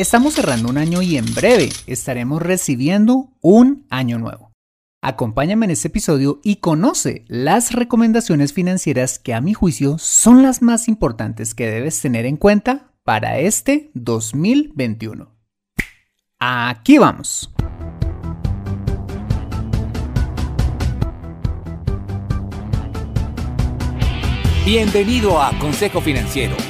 Estamos cerrando un año y en breve estaremos recibiendo un año nuevo. Acompáñame en este episodio y conoce las recomendaciones financieras que a mi juicio son las más importantes que debes tener en cuenta para este 2021. Aquí vamos. Bienvenido a Consejo Financiero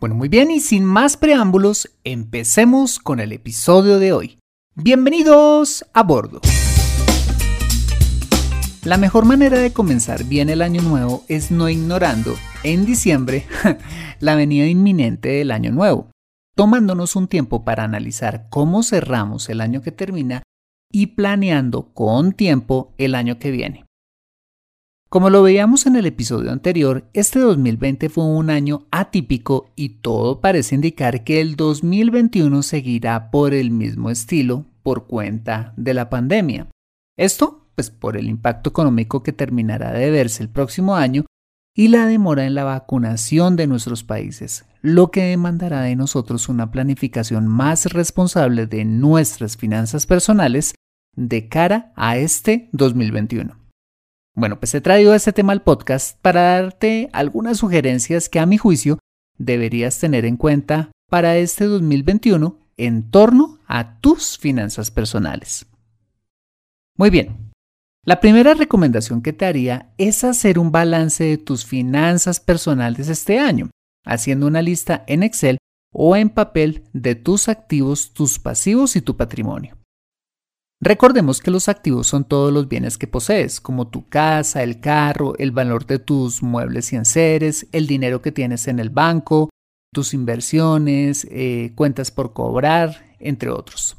Bueno, muy bien, y sin más preámbulos, empecemos con el episodio de hoy. Bienvenidos a bordo. La mejor manera de comenzar bien el año nuevo es no ignorando en diciembre la venida inminente del año nuevo, tomándonos un tiempo para analizar cómo cerramos el año que termina y planeando con tiempo el año que viene. Como lo veíamos en el episodio anterior, este 2020 fue un año atípico y todo parece indicar que el 2021 seguirá por el mismo estilo por cuenta de la pandemia. Esto, pues por el impacto económico que terminará de verse el próximo año y la demora en la vacunación de nuestros países, lo que demandará de nosotros una planificación más responsable de nuestras finanzas personales de cara a este 2021. Bueno, pues he traído este tema al podcast para darte algunas sugerencias que a mi juicio deberías tener en cuenta para este 2021 en torno a tus finanzas personales. Muy bien, la primera recomendación que te haría es hacer un balance de tus finanzas personales este año, haciendo una lista en Excel o en papel de tus activos, tus pasivos y tu patrimonio. Recordemos que los activos son todos los bienes que posees, como tu casa, el carro, el valor de tus muebles y enseres, el dinero que tienes en el banco, tus inversiones, eh, cuentas por cobrar, entre otros.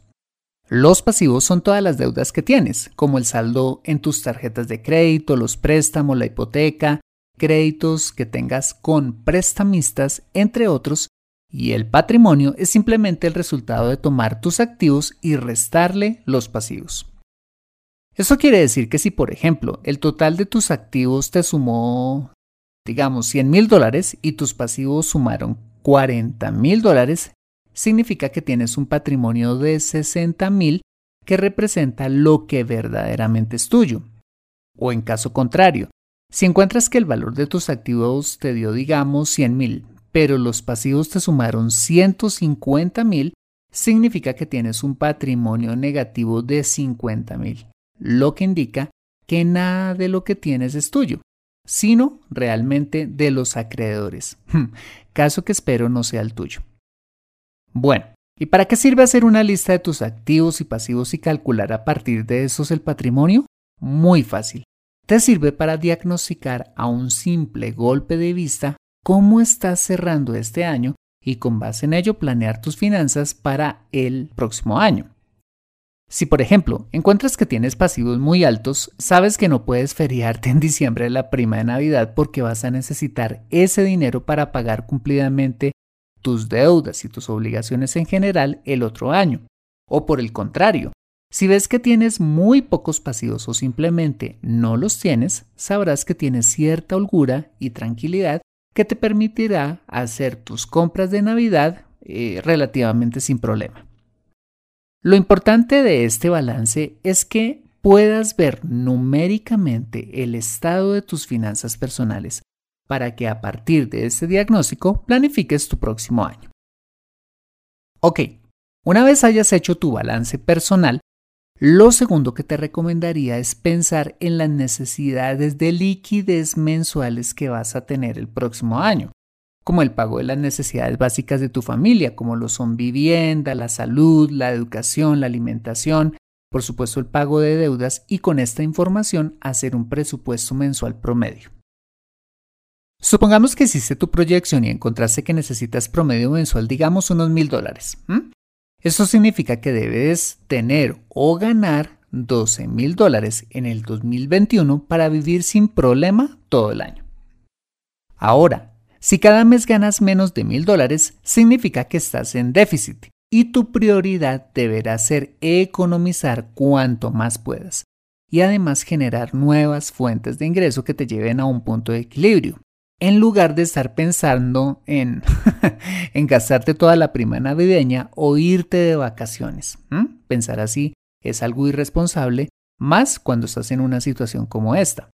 Los pasivos son todas las deudas que tienes, como el saldo en tus tarjetas de crédito, los préstamos, la hipoteca, créditos que tengas con prestamistas, entre otros, y el patrimonio es simplemente el resultado de tomar tus activos y restarle los pasivos. Eso quiere decir que si, por ejemplo, el total de tus activos te sumó, digamos, 100 mil dólares y tus pasivos sumaron 40 mil dólares, significa que tienes un patrimonio de 60 mil que representa lo que verdaderamente es tuyo. O en caso contrario, si encuentras que el valor de tus activos te dio, digamos, 100 mil, pero los pasivos te sumaron 150 mil, significa que tienes un patrimonio negativo de 50 mil, lo que indica que nada de lo que tienes es tuyo, sino realmente de los acreedores, caso que espero no sea el tuyo. Bueno, ¿y para qué sirve hacer una lista de tus activos y pasivos y calcular a partir de esos el patrimonio? Muy fácil. te sirve para diagnosticar a un simple golpe de vista cómo estás cerrando este año y con base en ello planear tus finanzas para el próximo año. Si por ejemplo encuentras que tienes pasivos muy altos, sabes que no puedes feriarte en diciembre la prima de Navidad porque vas a necesitar ese dinero para pagar cumplidamente tus deudas y tus obligaciones en general el otro año. O por el contrario, si ves que tienes muy pocos pasivos o simplemente no los tienes, sabrás que tienes cierta holgura y tranquilidad que te permitirá hacer tus compras de Navidad eh, relativamente sin problema. Lo importante de este balance es que puedas ver numéricamente el estado de tus finanzas personales para que a partir de este diagnóstico planifiques tu próximo año. Ok, una vez hayas hecho tu balance personal, lo segundo que te recomendaría es pensar en las necesidades de liquidez mensuales que vas a tener el próximo año, como el pago de las necesidades básicas de tu familia, como lo son vivienda, la salud, la educación, la alimentación, por supuesto el pago de deudas y con esta información hacer un presupuesto mensual promedio. Supongamos que hiciste tu proyección y encontraste que necesitas promedio mensual, digamos unos mil dólares. Eso significa que debes tener o ganar 12 mil dólares en el 2021 para vivir sin problema todo el año. Ahora, si cada mes ganas menos de mil dólares, significa que estás en déficit y tu prioridad deberá ser economizar cuanto más puedas y además generar nuevas fuentes de ingreso que te lleven a un punto de equilibrio en lugar de estar pensando en, gastarte toda la prima navideña o irte de vacaciones. Pensar así es algo irresponsable, más cuando estás en una situación como esta.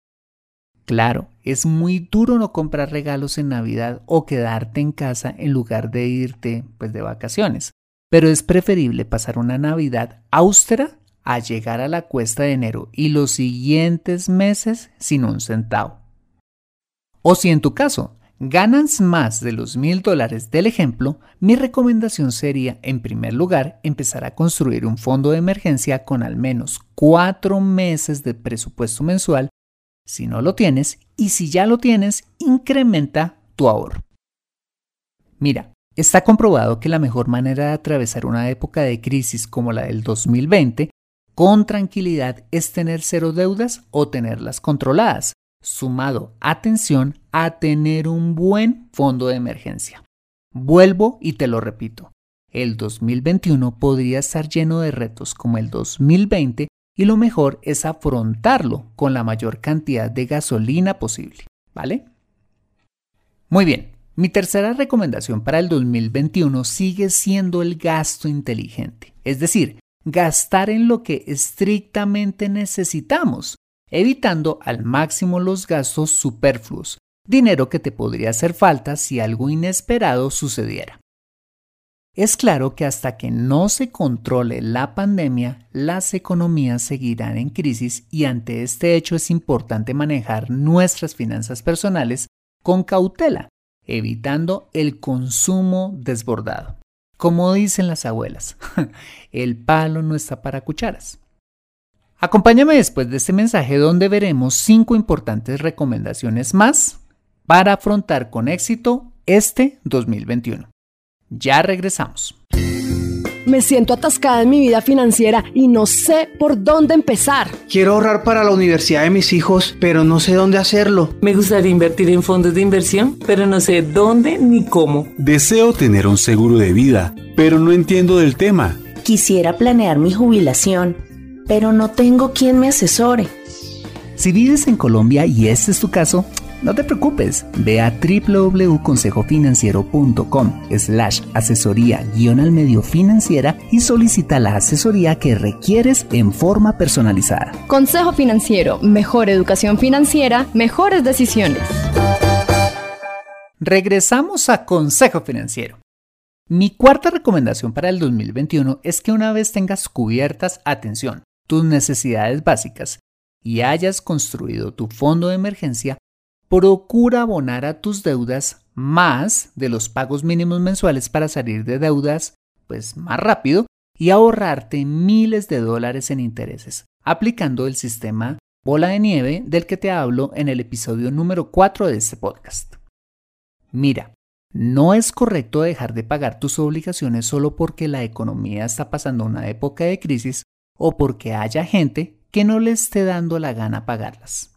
Claro, es muy duro no comprar regalos en Navidad o quedarte en casa en lugar de irte pues, de vacaciones, pero es preferible pasar una Navidad austera a llegar a la cuesta de enero y los siguientes meses sin un centavo. O si en tu caso ganas más de los mil dólares del ejemplo, mi recomendación sería, en primer lugar, empezar a construir un fondo de emergencia con al menos cuatro meses de presupuesto mensual, si no lo tienes, y si ya lo tienes, incrementa tu ahorro. Mira, está comprobado que la mejor manera de atravesar una época de crisis como la del 2020 con tranquilidad es tener cero deudas o tenerlas controladas, sumado, atención, a tener un buen fondo de emergencia. Vuelvo y te lo repito, el 2021 podría estar lleno de retos como el 2020 y lo mejor es afrontarlo con la mayor cantidad de gasolina posible, ¿vale? Muy bien, mi tercera recomendación para el 2021 sigue siendo el gasto inteligente, es decir, gastar en lo que estrictamente necesitamos, evitando al máximo los gastos superfluos, dinero que te podría hacer falta si algo inesperado sucediera. Es claro que hasta que no se controle la pandemia, las economías seguirán en crisis y ante este hecho es importante manejar nuestras finanzas personales con cautela, evitando el consumo desbordado. Como dicen las abuelas, el palo no está para cucharas. Acompáñame después de este mensaje donde veremos cinco importantes recomendaciones más para afrontar con éxito este 2021. Ya regresamos. Me siento atascada en mi vida financiera y no sé por dónde empezar. Quiero ahorrar para la universidad de mis hijos, pero no sé dónde hacerlo. Me gustaría invertir en fondos de inversión, pero no sé dónde ni cómo. Deseo tener un seguro de vida, pero no entiendo del tema. Quisiera planear mi jubilación pero no tengo quien me asesore. Si vives en Colombia y este es tu caso, no te preocupes, ve a www.consejofinanciero.com slash asesoría guion al medio financiera y solicita la asesoría que requieres en forma personalizada. Consejo Financiero, mejor educación financiera, mejores decisiones. Regresamos a Consejo Financiero. Mi cuarta recomendación para el 2021 es que una vez tengas cubiertas, atención, tus necesidades básicas y hayas construido tu fondo de emergencia, procura abonar a tus deudas más de los pagos mínimos mensuales para salir de deudas pues más rápido y ahorrarte miles de dólares en intereses aplicando el sistema bola de nieve del que te hablo en el episodio número 4 de este podcast. Mira, no es correcto dejar de pagar tus obligaciones solo porque la economía está pasando una época de crisis o porque haya gente que no le esté dando la gana pagarlas.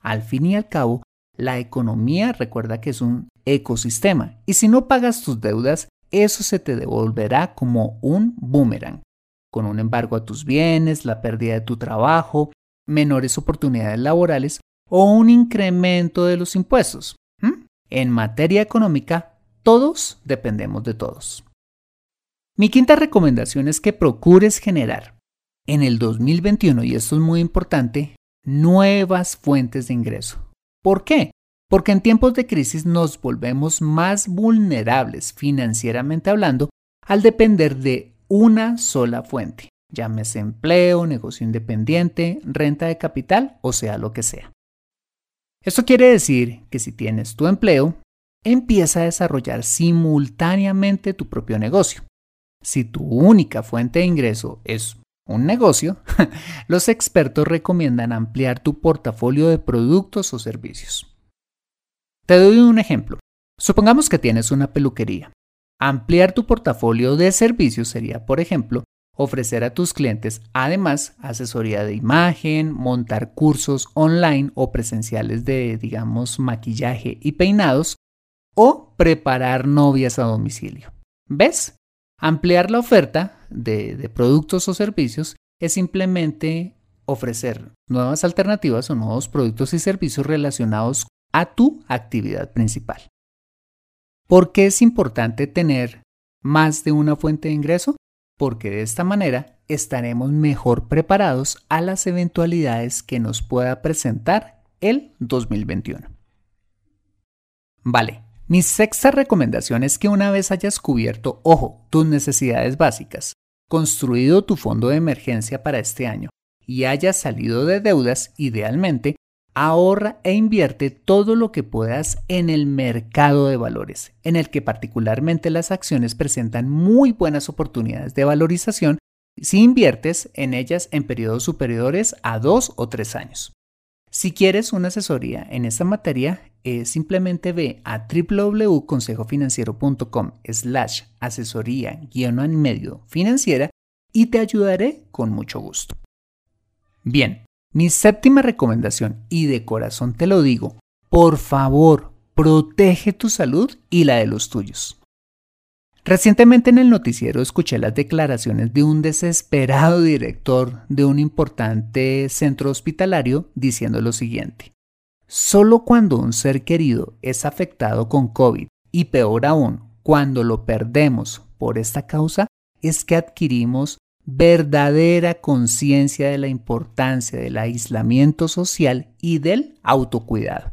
Al fin y al cabo, la economía recuerda que es un ecosistema y si no pagas tus deudas, eso se te devolverá como un boomerang, con un embargo a tus bienes, la pérdida de tu trabajo, menores oportunidades laborales o un incremento de los impuestos. En materia económica, todos dependemos de todos. Mi quinta recomendación es que procures generar en el 2021, y esto es muy importante, nuevas fuentes de ingreso. ¿Por qué? Porque en tiempos de crisis nos volvemos más vulnerables financieramente hablando al depender de una sola fuente, llámese empleo, negocio independiente, renta de capital o sea lo que sea. Esto quiere decir que si tienes tu empleo, empieza a desarrollar simultáneamente tu propio negocio. Si tu única fuente de ingreso es un negocio, los expertos recomiendan ampliar tu portafolio de productos o servicios. Te doy un ejemplo. Supongamos que tienes una peluquería. Ampliar tu portafolio de servicios sería, por ejemplo, ofrecer a tus clientes además asesoría de imagen, montar cursos online o presenciales de, digamos, maquillaje y peinados, o preparar novias a domicilio. ¿Ves? Ampliar la oferta de, productos o servicios es simplemente ofrecer nuevas alternativas o nuevos productos y servicios relacionados a tu actividad principal. ¿Por qué es importante tener más de una fuente de ingreso? Porque de esta manera estaremos mejor preparados a las eventualidades que nos pueda presentar el 2021. Vale, mi sexta recomendación es que una vez hayas cubierto, ojo, tus necesidades básicas, construido tu fondo de emergencia para este año y hayas salido de deudas, idealmente, ahorra e invierte todo lo que puedas en el mercado de valores, en el que particularmente las acciones presentan muy buenas oportunidades de valorización si inviertes en ellas en periodos superiores a dos o tres años. Si quieres una asesoría en esta materia, eh, simplemente ve a www.consejofinanciero.com slash asesoría guion medio financiera y te ayudaré con mucho gusto. Bien, mi séptima recomendación, y de corazón te lo digo, por favor, protege tu salud y la de los tuyos. Recientemente en el noticiero escuché las declaraciones de un desesperado director de un importante centro hospitalario diciendo lo siguiente. Solo cuando un ser querido es afectado con COVID y peor aún, cuando lo perdemos por esta causa, es que adquirimos verdadera conciencia de la importancia del aislamiento social y del autocuidado.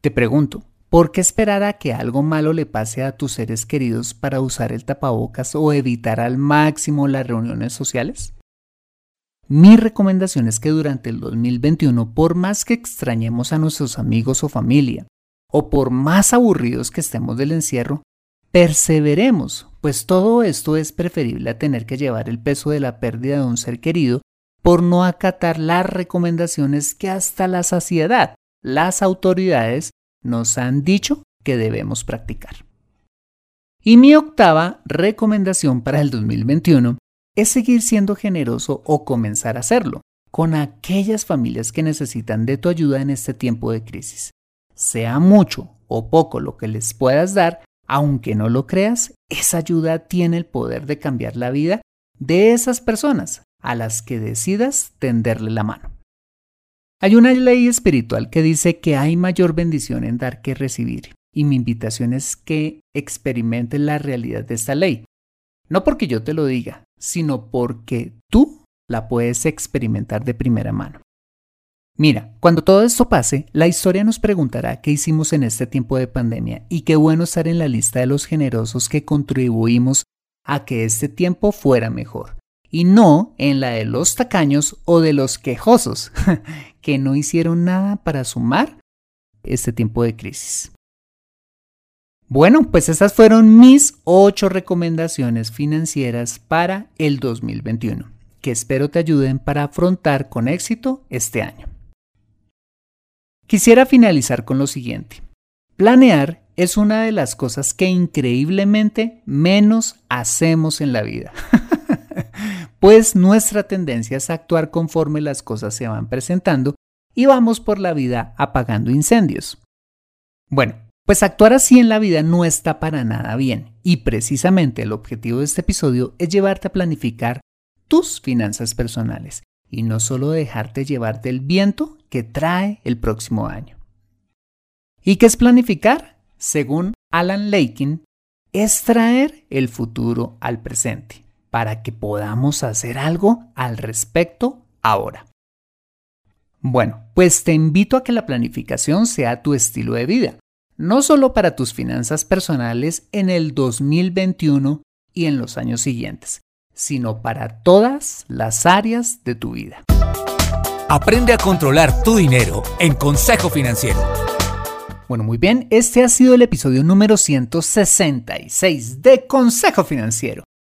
Te pregunto, ¿Por qué esperar a que algo malo le pase a tus seres queridos para usar el tapabocas o evitar al máximo las reuniones sociales? Mi recomendación es que durante el 2021, por más que extrañemos a nuestros amigos o familia, o por más aburridos que estemos del encierro, perseveremos, pues todo esto es preferible a tener que llevar el peso de la pérdida de un ser querido por no acatar las recomendaciones que hasta la saciedad las autoridades nos han dicho que debemos practicar. Y mi octava recomendación para el 2021 es seguir siendo generoso o comenzar a hacerlo con aquellas familias que necesitan de tu ayuda en este tiempo de crisis. Sea mucho o poco lo que les puedas dar, aunque no lo creas, esa ayuda tiene el poder de cambiar la vida de esas personas a las que decidas tenderle la mano. Hay una ley espiritual que dice que hay mayor bendición en dar que recibir, y mi invitación es que experimentes la realidad de esta ley. No porque yo te lo diga, sino porque tú la puedes experimentar de primera mano. Mira, cuando todo esto pase, la historia nos preguntará qué hicimos en este tiempo de pandemia y qué bueno estar en la lista de los generosos que contribuimos a que este tiempo fuera mejor y no en la de los tacaños o de los quejosos, que no hicieron nada para sumar este tiempo de crisis. Bueno, pues esas fueron mis ocho recomendaciones financieras para el 2021. que espero te ayuden para afrontar con éxito este año. Quisiera finalizar con lo siguiente. Planear es una de las cosas que increíblemente menos hacemos en la vida. pues nuestra tendencia es actuar conforme las cosas se van presentando y vamos por la vida apagando incendios. Bueno, pues actuar así en la vida no está para nada bien y precisamente el objetivo de este episodio es llevarte a planificar tus finanzas personales y no solo dejarte llevar del viento que trae el próximo año. ¿Y qué es planificar? Según Alan Lakin, es traer el futuro al presente para que podamos hacer algo al respecto ahora. Bueno, pues te invito a que la planificación sea tu estilo de vida, no solo para tus finanzas personales en el 2021 y en los años siguientes, sino para todas las áreas de tu vida. Aprende a controlar tu dinero en Consejo Financiero. Bueno, muy bien, este ha sido el episodio número 166 de Consejo Financiero.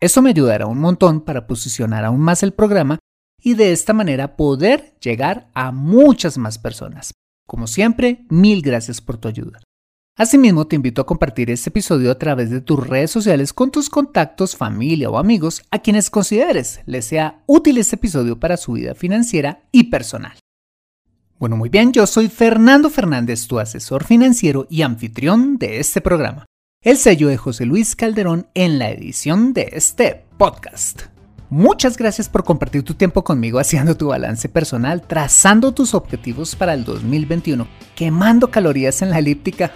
Esto me ayudará un montón para posicionar aún más el programa y de esta manera poder llegar a muchas más personas. Como siempre, mil gracias por tu ayuda. Asimismo, te invito a compartir este episodio a través de tus redes sociales con tus contactos, familia o amigos a quienes consideres les sea útil este episodio para su vida financiera y personal. Bueno, muy bien, yo soy Fernando Fernández, tu asesor financiero y anfitrión de este programa. El sello de José Luis Calderón en la edición de este podcast. Muchas gracias por compartir tu tiempo conmigo haciendo tu balance personal, trazando tus objetivos para el 2021, quemando calorías en la elíptica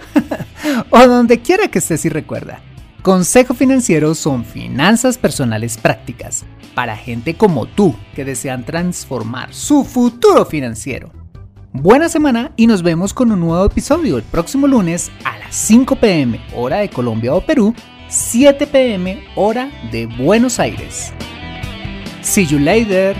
o donde quiera que estés y recuerda. Consejo Financiero son finanzas personales prácticas para gente como tú que desean transformar su futuro financiero. Buena semana y nos vemos con un nuevo episodio el próximo lunes a las 5 pm hora de Colombia o Perú, 7 pm hora de Buenos Aires. See you later.